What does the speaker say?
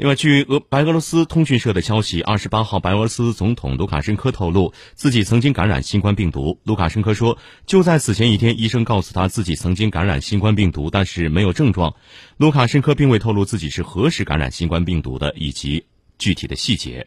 另外据俄白俄罗斯通讯社的消息二十八号白俄罗斯总统卢卡申科透露自己曾经感染新冠病毒。卢卡申科说就在此前一天医生告诉他自己曾经感染新冠病毒但是没有症状。卢卡申科并未透露自己是何时感染新冠病毒的以及具体的细节。